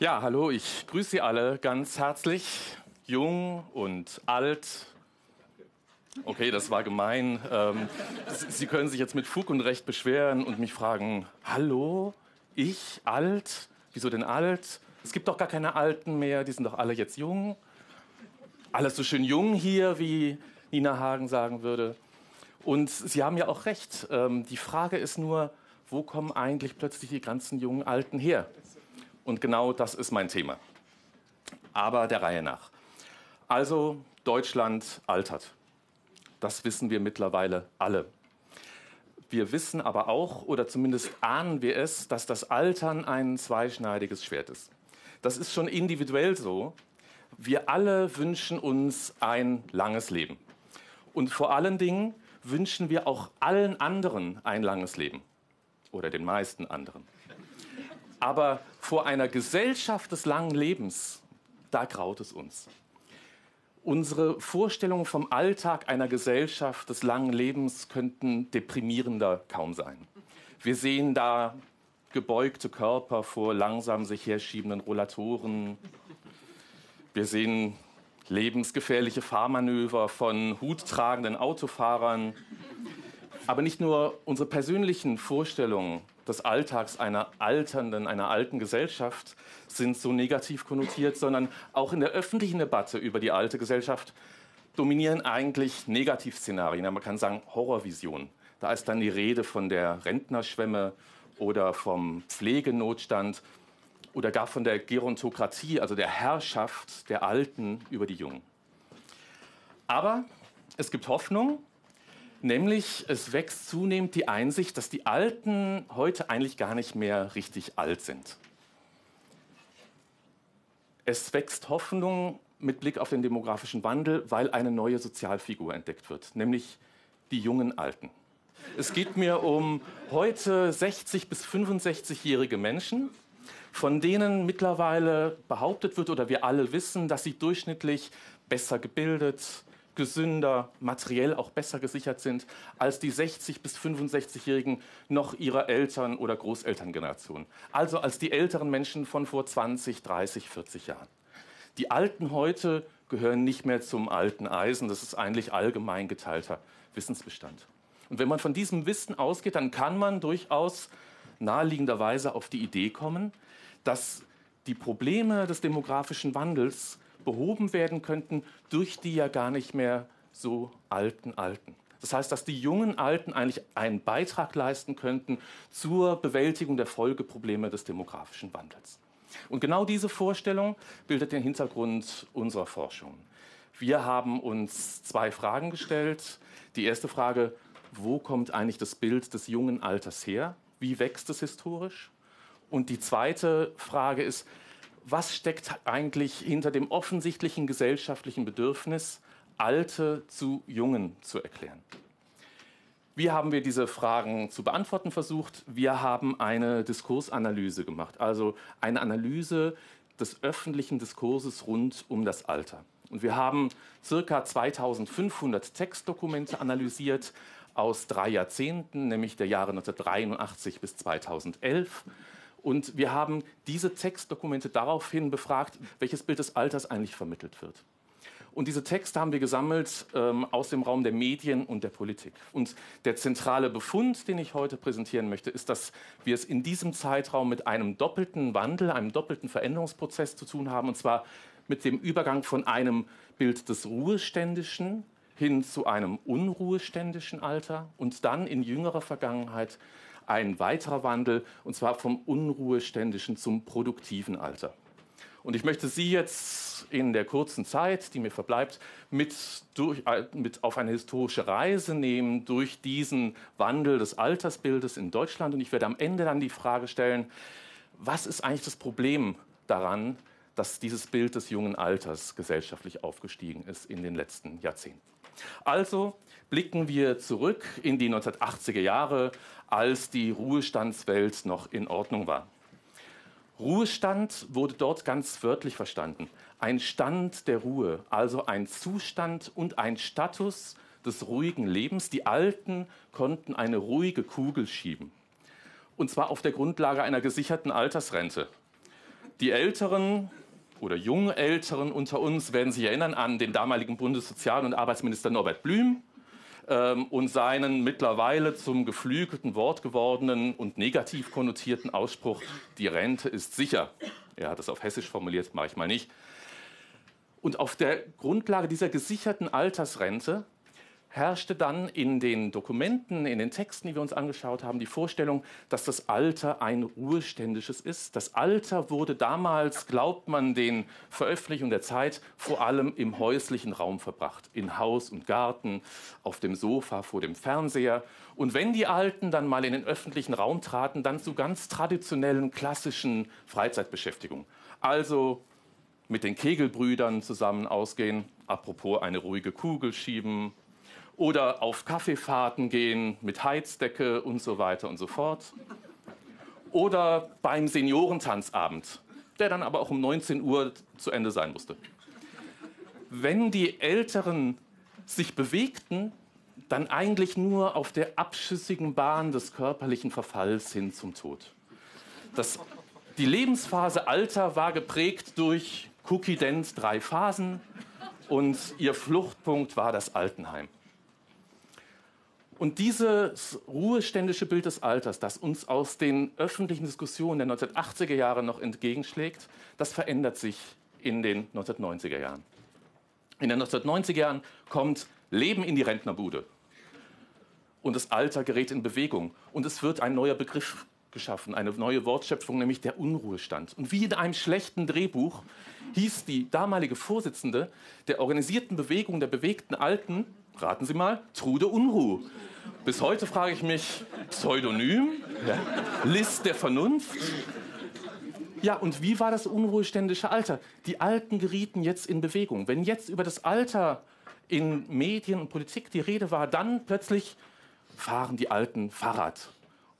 Ja, hallo, ich grüße Sie alle ganz herzlich, jung und alt. Okay, das war gemein. Ähm, Sie können sich jetzt mit Fug und Recht beschweren und mich fragen, hallo, ich alt? Wieso denn alt? Es gibt doch gar keine Alten mehr, die sind doch alle jetzt jung. Alles so schön jung hier, wie Nina Hagen sagen würde. Und Sie haben ja auch recht. Ähm, die Frage ist nur, wo kommen eigentlich plötzlich die ganzen jungen Alten her? Und genau das ist mein Thema. Aber der Reihe nach. Also, Deutschland altert. Das wissen wir mittlerweile alle. Wir wissen aber auch, oder zumindest ahnen wir es, dass das Altern ein zweischneidiges Schwert ist. Das ist schon individuell so. Wir alle wünschen uns ein langes Leben. Und vor allen Dingen wünschen wir auch allen anderen ein langes Leben. Oder den meisten anderen. Aber vor einer Gesellschaft des langen Lebens, da graut es uns. Unsere Vorstellungen vom Alltag einer Gesellschaft des langen Lebens könnten deprimierender kaum sein. Wir sehen da gebeugte Körper vor langsam sich herschiebenden Rollatoren. Wir sehen lebensgefährliche Fahrmanöver von huttragenden Autofahrern. Aber nicht nur unsere persönlichen Vorstellungen des Alltags einer alternden, einer alten Gesellschaft sind so negativ konnotiert, sondern auch in der öffentlichen Debatte über die alte Gesellschaft dominieren eigentlich Negativszenarien. Man kann sagen Horrorvisionen. Da ist dann die Rede von der Rentnerschwemme oder vom Pflegenotstand oder gar von der Gerontokratie, also der Herrschaft der Alten über die Jungen. Aber es gibt Hoffnung Nämlich, es wächst zunehmend die Einsicht, dass die Alten heute eigentlich gar nicht mehr richtig alt sind. Es wächst Hoffnung mit Blick auf den demografischen Wandel, weil eine neue Sozialfigur entdeckt wird, nämlich die jungen Alten. Es geht mir um heute 60 bis 65-jährige Menschen, von denen mittlerweile behauptet wird oder wir alle wissen, dass sie durchschnittlich besser gebildet, gesünder, materiell auch besser gesichert sind als die 60 bis 65-Jährigen noch ihrer Eltern- oder Großelterngeneration. Also als die älteren Menschen von vor 20, 30, 40 Jahren. Die Alten heute gehören nicht mehr zum alten Eisen. Das ist eigentlich allgemein geteilter Wissensbestand. Und wenn man von diesem Wissen ausgeht, dann kann man durchaus naheliegenderweise auf die Idee kommen, dass die Probleme des demografischen Wandels behoben werden könnten durch die ja gar nicht mehr so alten Alten. Das heißt, dass die jungen Alten eigentlich einen Beitrag leisten könnten zur Bewältigung der Folgeprobleme des demografischen Wandels. Und genau diese Vorstellung bildet den Hintergrund unserer Forschung. Wir haben uns zwei Fragen gestellt. Die erste Frage, wo kommt eigentlich das Bild des jungen Alters her? Wie wächst es historisch? Und die zweite Frage ist, was steckt eigentlich hinter dem offensichtlichen gesellschaftlichen Bedürfnis, Alte zu Jungen zu erklären? Wie haben wir diese Fragen zu beantworten versucht? Wir haben eine Diskursanalyse gemacht, also eine Analyse des öffentlichen Diskurses rund um das Alter. Und wir haben circa 2500 Textdokumente analysiert aus drei Jahrzehnten, nämlich der Jahre 1983 bis 2011 und wir haben diese Textdokumente daraufhin befragt, welches Bild des Alters eigentlich vermittelt wird. Und diese Texte haben wir gesammelt ähm, aus dem Raum der Medien und der Politik. Und der zentrale Befund, den ich heute präsentieren möchte, ist, dass wir es in diesem Zeitraum mit einem doppelten Wandel, einem doppelten Veränderungsprozess zu tun haben. Und zwar mit dem Übergang von einem Bild des Ruheständischen hin zu einem unruheständischen Alter und dann in jüngerer Vergangenheit ein weiterer Wandel, und zwar vom unruheständischen zum produktiven Alter. Und ich möchte Sie jetzt in der kurzen Zeit, die mir verbleibt, mit, durch, äh, mit auf eine historische Reise nehmen durch diesen Wandel des Altersbildes in Deutschland. Und ich werde am Ende dann die Frage stellen, was ist eigentlich das Problem daran, dass dieses Bild des jungen Alters gesellschaftlich aufgestiegen ist in den letzten Jahrzehnten? Also blicken wir zurück in die 1980er Jahre, als die Ruhestandswelt noch in Ordnung war. Ruhestand wurde dort ganz wörtlich verstanden. Ein Stand der Ruhe, also ein Zustand und ein Status des ruhigen Lebens. Die Alten konnten eine ruhige Kugel schieben. Und zwar auf der Grundlage einer gesicherten Altersrente. Die Älteren oder jungen Älteren unter uns werden sich erinnern an den damaligen Bundessozial- und Arbeitsminister Norbert Blüm ähm, und seinen mittlerweile zum geflügelten Wort gewordenen und negativ konnotierten Ausspruch, die Rente ist sicher. Er hat es auf Hessisch formuliert, mache ich mal nicht. Und auf der Grundlage dieser gesicherten Altersrente herrschte dann in den Dokumenten, in den Texten, die wir uns angeschaut haben, die Vorstellung, dass das Alter ein ruheständisches ist. Das Alter wurde damals, glaubt man den Veröffentlichungen der Zeit, vor allem im häuslichen Raum verbracht. In Haus und Garten, auf dem Sofa, vor dem Fernseher. Und wenn die Alten dann mal in den öffentlichen Raum traten, dann zu ganz traditionellen, klassischen Freizeitbeschäftigungen. Also mit den Kegelbrüdern zusammen ausgehen, apropos eine ruhige Kugel schieben, oder auf Kaffeefahrten gehen mit Heizdecke und so weiter und so fort. Oder beim Seniorentanzabend, der dann aber auch um 19 Uhr zu Ende sein musste. Wenn die Älteren sich bewegten, dann eigentlich nur auf der abschüssigen Bahn des körperlichen Verfalls hin zum Tod. Das, die Lebensphase Alter war geprägt durch Cookie Dent drei Phasen und ihr Fluchtpunkt war das Altenheim. Und dieses ruheständische Bild des Alters, das uns aus den öffentlichen Diskussionen der 1980er Jahre noch entgegenschlägt, das verändert sich in den 1990er Jahren. In den 1990er Jahren kommt Leben in die Rentnerbude. Und das Alter gerät in Bewegung. Und es wird ein neuer Begriff geschaffen, eine neue Wortschöpfung, nämlich der Unruhestand. Und wie in einem schlechten Drehbuch hieß die damalige Vorsitzende der organisierten Bewegung der bewegten Alten, raten Sie mal, Trude Unruh. Bis heute frage ich mich, Pseudonym? Ja. List der Vernunft? Ja, und wie war das unruheständische Alter? Die Alten gerieten jetzt in Bewegung. Wenn jetzt über das Alter in Medien und Politik die Rede war, dann plötzlich fahren die Alten Fahrrad.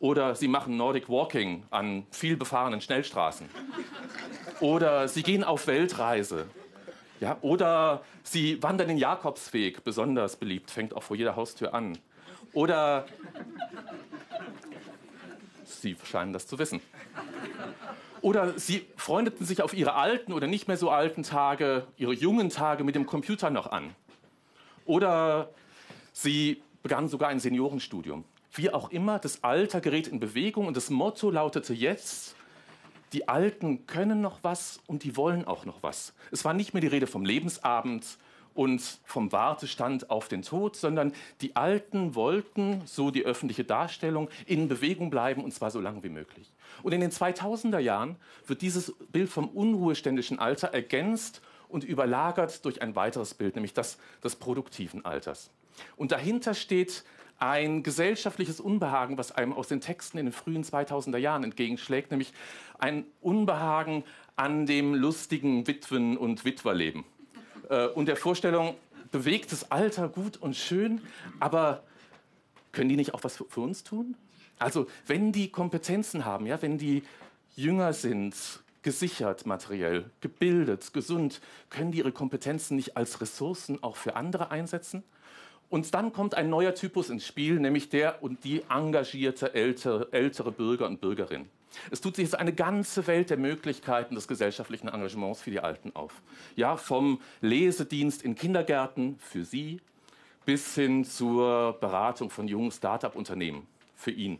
Oder sie machen Nordic Walking an viel befahrenen Schnellstraßen. Oder sie gehen auf Weltreise. Ja, oder sie wandern den Jakobsweg, besonders beliebt, fängt auch vor jeder Haustür an. Oder Sie scheinen das zu wissen. Oder Sie freundeten sich auf Ihre alten oder nicht mehr so alten Tage, Ihre jungen Tage mit dem Computer noch an. Oder Sie begannen sogar ein Seniorenstudium. Wie auch immer, das Alter gerät in Bewegung und das Motto lautete jetzt, die Alten können noch was und die wollen auch noch was. Es war nicht mehr die Rede vom Lebensabend und vom Wartestand auf den Tod, sondern die Alten wollten, so die öffentliche Darstellung, in Bewegung bleiben und zwar so lange wie möglich. Und in den 2000er Jahren wird dieses Bild vom unruheständischen Alter ergänzt und überlagert durch ein weiteres Bild, nämlich das des produktiven Alters. Und dahinter steht ein gesellschaftliches Unbehagen, was einem aus den Texten in den frühen 2000er Jahren entgegenschlägt, nämlich ein Unbehagen an dem lustigen Witwen- und Witwerleben äh, und der Vorstellung, bewegtes Alter gut und schön, aber können die nicht auch was für, für uns tun? Also wenn die Kompetenzen haben, ja, wenn die jünger sind, gesichert materiell, gebildet, gesund, können die ihre Kompetenzen nicht als Ressourcen auch für andere einsetzen? Und dann kommt ein neuer Typus ins Spiel, nämlich der und die engagierte ältere, ältere Bürger und Bürgerin. Es tut sich jetzt eine ganze Welt der Möglichkeiten des gesellschaftlichen Engagements für die Alten auf. Ja, vom Lesedienst in Kindergärten für Sie bis hin zur Beratung von jungen Start-up-Unternehmen für ihn.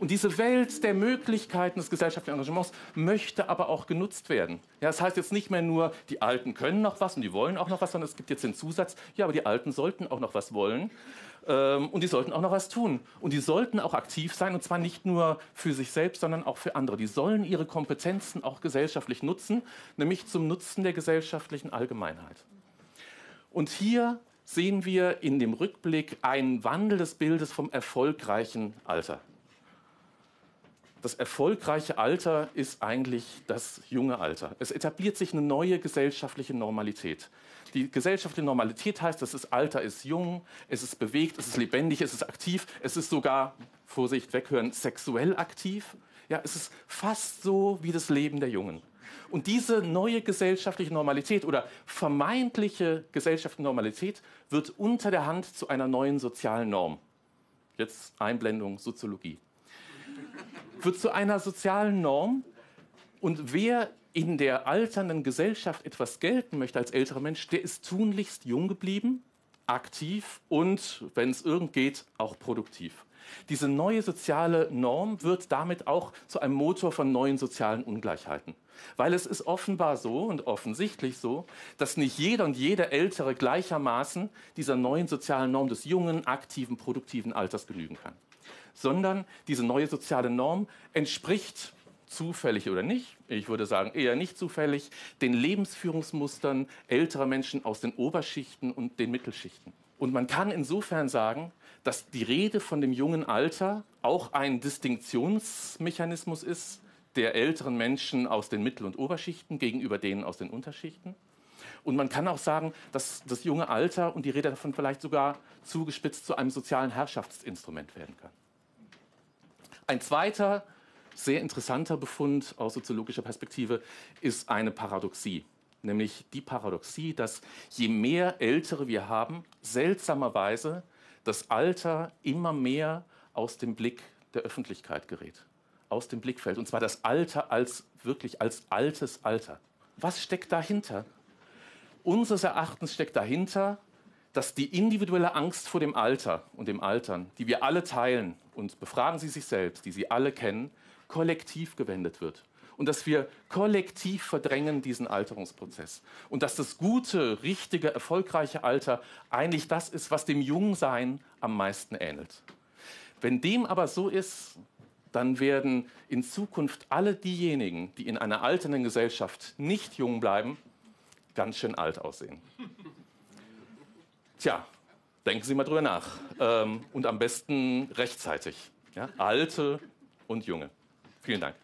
Und diese Welt der Möglichkeiten des gesellschaftlichen Engagements möchte aber auch genutzt werden. Ja, das heißt jetzt nicht mehr nur, die Alten können noch was und die wollen auch noch was, sondern es gibt jetzt den Zusatz, ja, aber die Alten sollten auch noch was wollen ähm, und die sollten auch noch was tun. Und die sollten auch aktiv sein und zwar nicht nur für sich selbst, sondern auch für andere. Die sollen ihre Kompetenzen auch gesellschaftlich nutzen, nämlich zum Nutzen der gesellschaftlichen Allgemeinheit. Und hier sehen wir in dem Rückblick einen Wandel des Bildes vom erfolgreichen Alter das erfolgreiche Alter ist eigentlich das junge Alter. Es etabliert sich eine neue gesellschaftliche Normalität. Die gesellschaftliche Normalität heißt, dass das Alter ist jung, es ist bewegt, es ist lebendig, es ist aktiv, es ist sogar, Vorsicht, weghören, sexuell aktiv. Ja, es ist fast so wie das Leben der Jungen. Und diese neue gesellschaftliche Normalität oder vermeintliche gesellschaftliche Normalität wird unter der Hand zu einer neuen sozialen Norm. Jetzt Einblendung Soziologie wird zu einer sozialen Norm. Und wer in der alternden Gesellschaft etwas gelten möchte als älterer Mensch, der ist tunlichst jung geblieben, aktiv und, wenn es irgend geht, auch produktiv. Diese neue soziale Norm wird damit auch zu einem Motor von neuen sozialen Ungleichheiten. Weil es ist offenbar so und offensichtlich so, dass nicht jeder und jede Ältere gleichermaßen dieser neuen sozialen Norm des jungen, aktiven, produktiven Alters genügen kann. Sondern diese neue soziale Norm entspricht zufällig oder nicht, ich würde sagen eher nicht zufällig, den Lebensführungsmustern älterer Menschen aus den Oberschichten und den Mittelschichten. Und man kann insofern sagen, dass die Rede von dem jungen Alter auch ein Distinktionsmechanismus ist der älteren Menschen aus den Mittel- und Oberschichten gegenüber denen aus den Unterschichten. Und man kann auch sagen, dass das junge Alter und die Rede davon vielleicht sogar zugespitzt zu einem sozialen Herrschaftsinstrument werden kann. Ein zweiter sehr interessanter Befund aus soziologischer Perspektive ist eine Paradoxie, nämlich die Paradoxie, dass je mehr Ältere wir haben, seltsamerweise das Alter immer mehr aus dem Blick der Öffentlichkeit gerät, aus dem Blickfeld. Und zwar das Alter als wirklich als altes Alter. Was steckt dahinter? Unseres Erachtens steckt dahinter, dass die individuelle Angst vor dem Alter und dem Altern, die wir alle teilen, und befragen Sie sich selbst, die Sie alle kennen, kollektiv gewendet wird. Und dass wir kollektiv verdrängen diesen Alterungsprozess. Und dass das gute, richtige, erfolgreiche Alter eigentlich das ist, was dem Jungsein am meisten ähnelt. Wenn dem aber so ist, dann werden in Zukunft alle diejenigen, die in einer alternden Gesellschaft nicht jung bleiben, ganz schön alt aussehen. Tja, denken Sie mal drüber nach. Ähm, und am besten rechtzeitig. Ja? Alte und Junge. Vielen Dank.